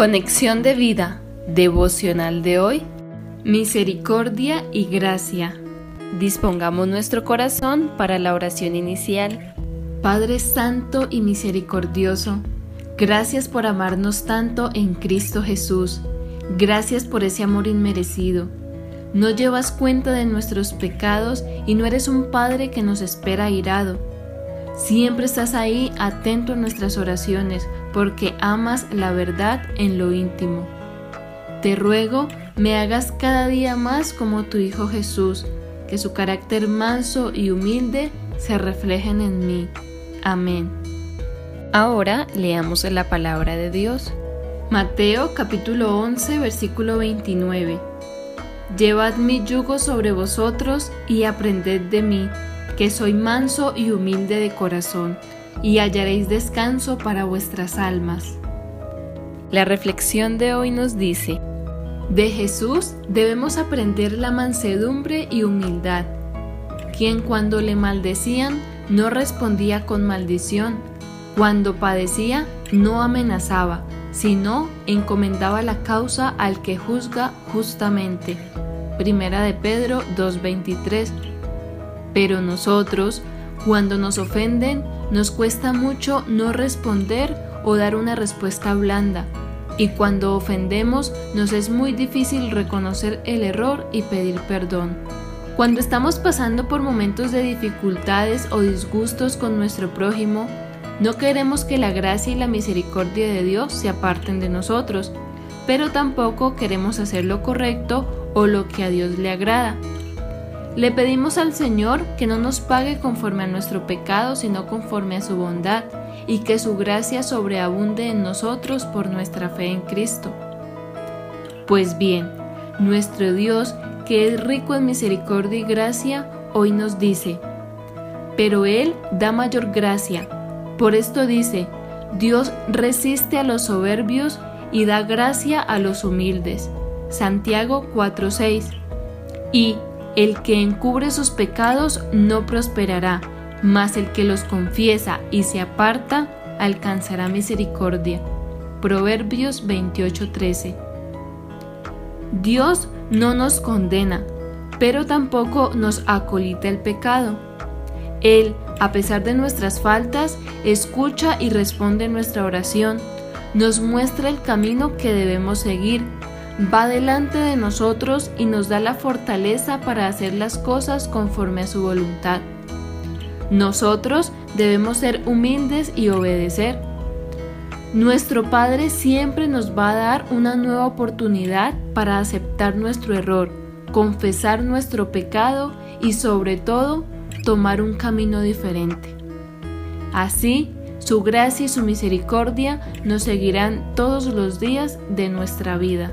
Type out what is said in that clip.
Conexión de vida, devocional de hoy, misericordia y gracia. Dispongamos nuestro corazón para la oración inicial. Padre Santo y Misericordioso, gracias por amarnos tanto en Cristo Jesús. Gracias por ese amor inmerecido. No llevas cuenta de nuestros pecados y no eres un Padre que nos espera irado. Siempre estás ahí atento a nuestras oraciones porque amas la verdad en lo íntimo. Te ruego me hagas cada día más como tu Hijo Jesús, que su carácter manso y humilde se reflejen en mí. Amén. Ahora leamos la palabra de Dios. Mateo capítulo 11 versículo 29. Llevad mi yugo sobre vosotros y aprended de mí, que soy manso y humilde de corazón y hallaréis descanso para vuestras almas. La reflexión de hoy nos dice, de Jesús debemos aprender la mansedumbre y humildad, quien cuando le maldecían no respondía con maldición, cuando padecía no amenazaba, sino encomendaba la causa al que juzga justamente. Primera de Pedro 2.23. Pero nosotros, cuando nos ofenden, nos cuesta mucho no responder o dar una respuesta blanda, y cuando ofendemos nos es muy difícil reconocer el error y pedir perdón. Cuando estamos pasando por momentos de dificultades o disgustos con nuestro prójimo, no queremos que la gracia y la misericordia de Dios se aparten de nosotros, pero tampoco queremos hacer lo correcto o lo que a Dios le agrada. Le pedimos al Señor que no nos pague conforme a nuestro pecado, sino conforme a su bondad, y que su gracia sobreabunde en nosotros por nuestra fe en Cristo. Pues bien, nuestro Dios, que es rico en misericordia y gracia, hoy nos dice, pero Él da mayor gracia. Por esto dice, Dios resiste a los soberbios y da gracia a los humildes. Santiago 4:6. Y el que encubre sus pecados no prosperará, mas el que los confiesa y se aparta alcanzará misericordia. Proverbios 28:13 Dios no nos condena, pero tampoco nos acolita el pecado. Él, a pesar de nuestras faltas, escucha y responde nuestra oración, nos muestra el camino que debemos seguir va delante de nosotros y nos da la fortaleza para hacer las cosas conforme a su voluntad. Nosotros debemos ser humildes y obedecer. Nuestro Padre siempre nos va a dar una nueva oportunidad para aceptar nuestro error, confesar nuestro pecado y sobre todo tomar un camino diferente. Así, su gracia y su misericordia nos seguirán todos los días de nuestra vida.